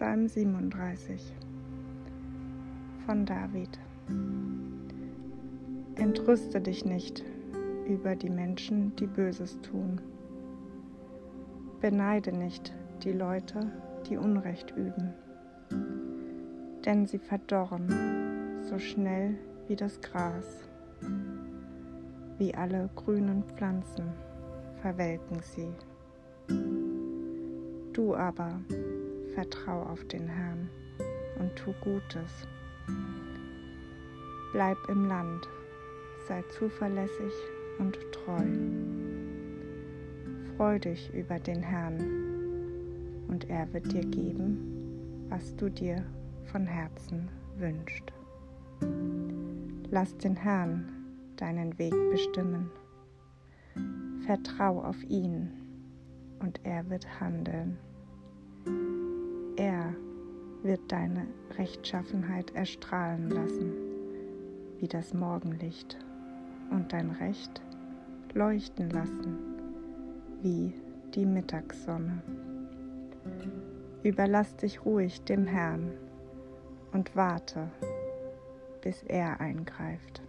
Psalm 37 von David. Entrüste dich nicht über die Menschen, die Böses tun. Beneide nicht die Leute, die Unrecht üben, denn sie verdorren so schnell wie das Gras, wie alle grünen Pflanzen verwelken sie. Du aber vertrau auf den Herrn und tu Gutes. Bleib im Land, sei zuverlässig und treu. Freu dich über den Herrn und er wird dir geben, was du dir von Herzen wünschst. Lass den Herrn deinen Weg bestimmen. Vertrau auf ihn und er wird handeln. Er wird deine Rechtschaffenheit erstrahlen lassen, wie das Morgenlicht, und dein Recht leuchten lassen, wie die Mittagssonne. Überlass dich ruhig dem Herrn und warte, bis er eingreift.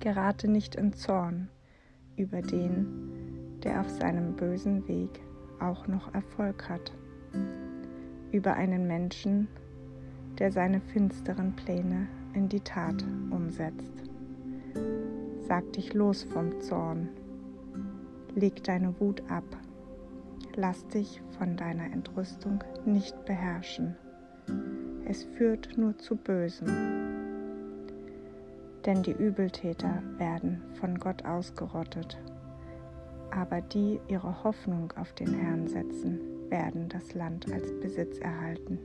Gerate nicht in Zorn über den, der auf seinem bösen Weg auch noch Erfolg hat über einen Menschen, der seine finsteren Pläne in die Tat umsetzt. Sag dich los vom Zorn, leg deine Wut ab, lass dich von deiner Entrüstung nicht beherrschen. Es führt nur zu Bösem. Denn die Übeltäter werden von Gott ausgerottet, aber die ihre Hoffnung auf den Herrn setzen, werden das Land als Besitz erhalten.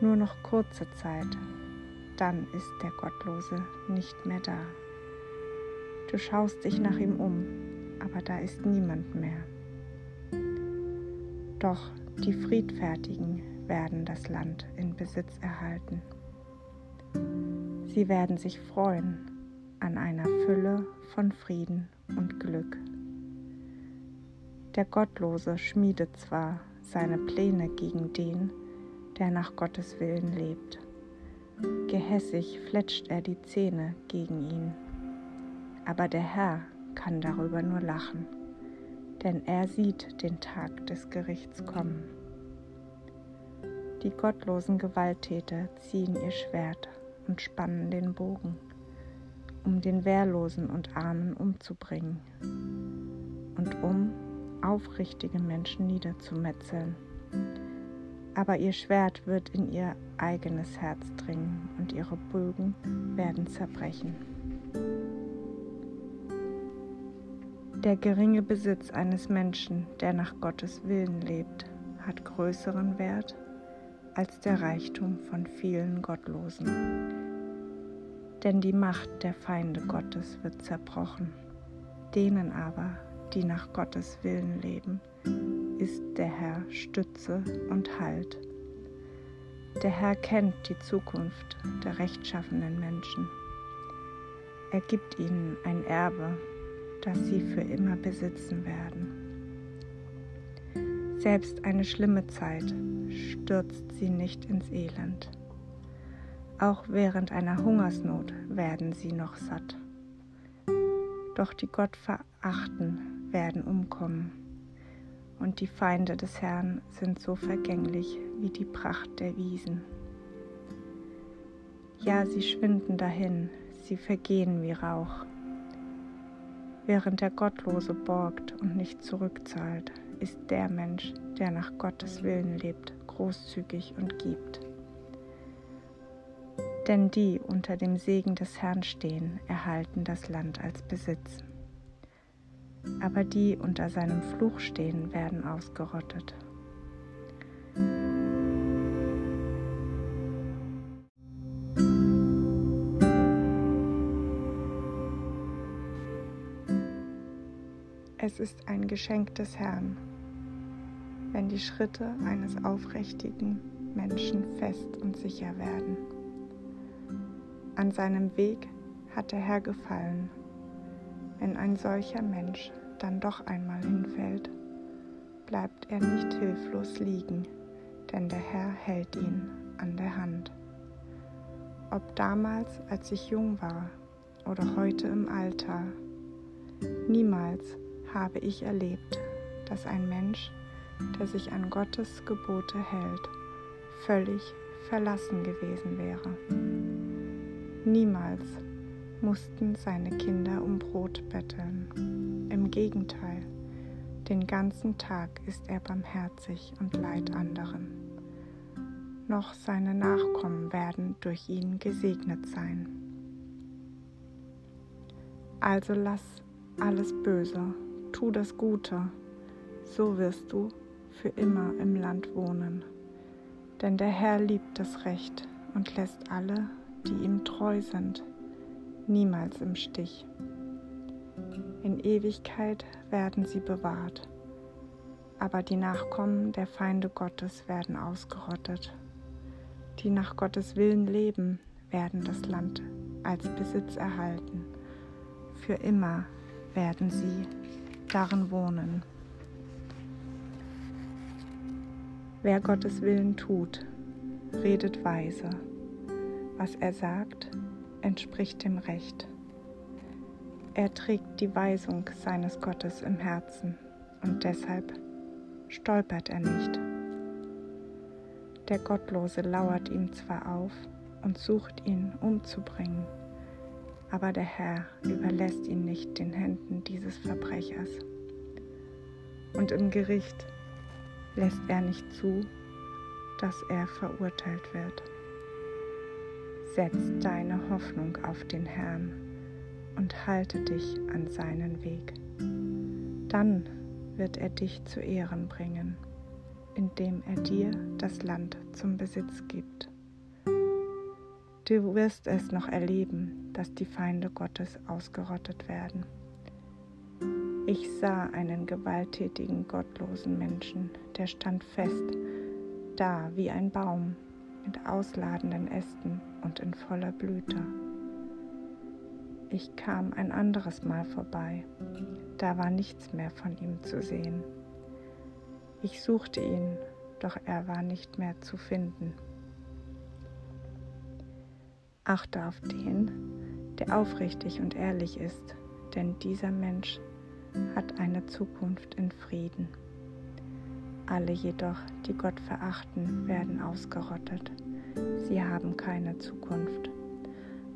Nur noch kurze Zeit, dann ist der Gottlose nicht mehr da. Du schaust dich nach ihm um, aber da ist niemand mehr. Doch die Friedfertigen werden das Land in Besitz erhalten. Sie werden sich freuen an einer Fülle von Frieden und Glück. Der Gottlose schmiedet zwar seine Pläne gegen den, der nach Gottes Willen lebt. Gehässig fletscht er die Zähne gegen ihn. Aber der Herr kann darüber nur lachen, denn er sieht den Tag des Gerichts kommen. Die gottlosen Gewalttäter ziehen ihr Schwert und spannen den Bogen, um den Wehrlosen und Armen umzubringen und um aufrichtige Menschen niederzumetzeln. Aber ihr Schwert wird in ihr eigenes Herz dringen und ihre Bögen werden zerbrechen. Der geringe Besitz eines Menschen, der nach Gottes Willen lebt, hat größeren Wert als der Reichtum von vielen Gottlosen. Denn die Macht der Feinde Gottes wird zerbrochen, denen aber, die nach Gottes Willen leben, ist der Herr Stütze und Halt. Der Herr kennt die Zukunft der rechtschaffenen Menschen. Er gibt ihnen ein Erbe, das sie für immer besitzen werden. Selbst eine schlimme Zeit stürzt sie nicht ins Elend. Auch während einer Hungersnot werden sie noch satt. Doch die Gott verachten werden umkommen. Und die Feinde des Herrn sind so vergänglich wie die Pracht der Wiesen. Ja, sie schwinden dahin, sie vergehen wie Rauch. Während der Gottlose borgt und nicht zurückzahlt, ist der Mensch, der nach Gottes Willen lebt, großzügig und gibt. Denn die unter dem Segen des Herrn stehen, erhalten das Land als Besitz aber die unter seinem Fluch stehen, werden ausgerottet. Es ist ein Geschenk des Herrn, wenn die Schritte eines aufrichtigen Menschen fest und sicher werden. An seinem Weg hat der Herr gefallen wenn ein solcher Mensch dann doch einmal hinfällt, bleibt er nicht hilflos liegen, denn der Herr hält ihn an der Hand. Ob damals, als ich jung war, oder heute im Alter, niemals habe ich erlebt, dass ein Mensch, der sich an Gottes Gebote hält, völlig verlassen gewesen wäre. Niemals mussten seine Kinder um Brot betteln. Im Gegenteil, den ganzen Tag ist er barmherzig und leid anderen. Noch seine Nachkommen werden durch ihn gesegnet sein. Also lass alles Böse, tu das Gute, so wirst du für immer im Land wohnen. Denn der Herr liebt das Recht und lässt alle, die ihm treu sind, niemals im Stich. In Ewigkeit werden sie bewahrt, aber die Nachkommen der Feinde Gottes werden ausgerottet. Die nach Gottes Willen leben, werden das Land als Besitz erhalten. Für immer werden sie darin wohnen. Wer Gottes Willen tut, redet weise. Was er sagt, entspricht dem Recht. Er trägt die Weisung seines Gottes im Herzen und deshalb stolpert er nicht. Der Gottlose lauert ihm zwar auf und sucht ihn umzubringen, aber der Herr überlässt ihn nicht den Händen dieses Verbrechers. Und im Gericht lässt er nicht zu, dass er verurteilt wird. Setz deine Hoffnung auf den Herrn und halte dich an seinen Weg. Dann wird er dich zu Ehren bringen, indem er dir das Land zum Besitz gibt. Du wirst es noch erleben, dass die Feinde Gottes ausgerottet werden. Ich sah einen gewalttätigen, gottlosen Menschen, der stand fest, da wie ein Baum mit ausladenden Ästen und in voller Blüte. Ich kam ein anderes Mal vorbei, da war nichts mehr von ihm zu sehen. Ich suchte ihn, doch er war nicht mehr zu finden. Achte auf den, der aufrichtig und ehrlich ist, denn dieser Mensch hat eine Zukunft in Frieden. Alle jedoch, die Gott verachten, werden ausgerottet. Sie haben keine Zukunft.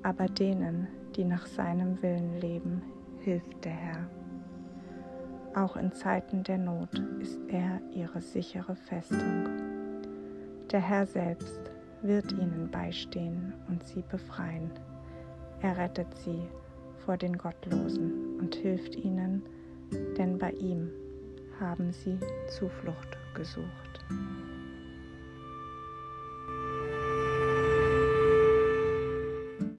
Aber denen, die nach seinem Willen leben, hilft der Herr. Auch in Zeiten der Not ist er ihre sichere Festung. Der Herr selbst wird ihnen beistehen und sie befreien. Er rettet sie vor den Gottlosen und hilft ihnen, denn bei ihm haben sie Zuflucht gesucht.